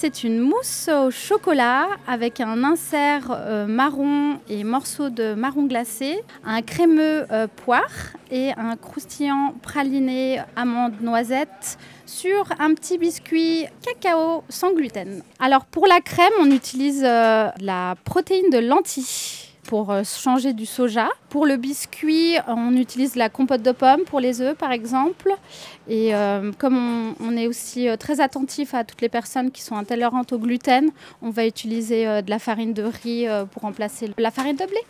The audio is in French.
c'est une mousse au chocolat avec un insert euh, marron et morceaux de marron glacé, un crémeux euh, poire et un croustillant praliné amande noisette sur un petit biscuit cacao sans gluten. Alors pour la crème, on utilise euh, la protéine de lentilles pour euh, changer du soja. Pour le biscuit, on utilise la compote de pommes pour les œufs, par exemple. Et euh, comme on, est aussi euh, très attentif à toutes les personnes qui sont intolérantes au gluten, on va utiliser de la farine de riz pour remplacer la farine de blé.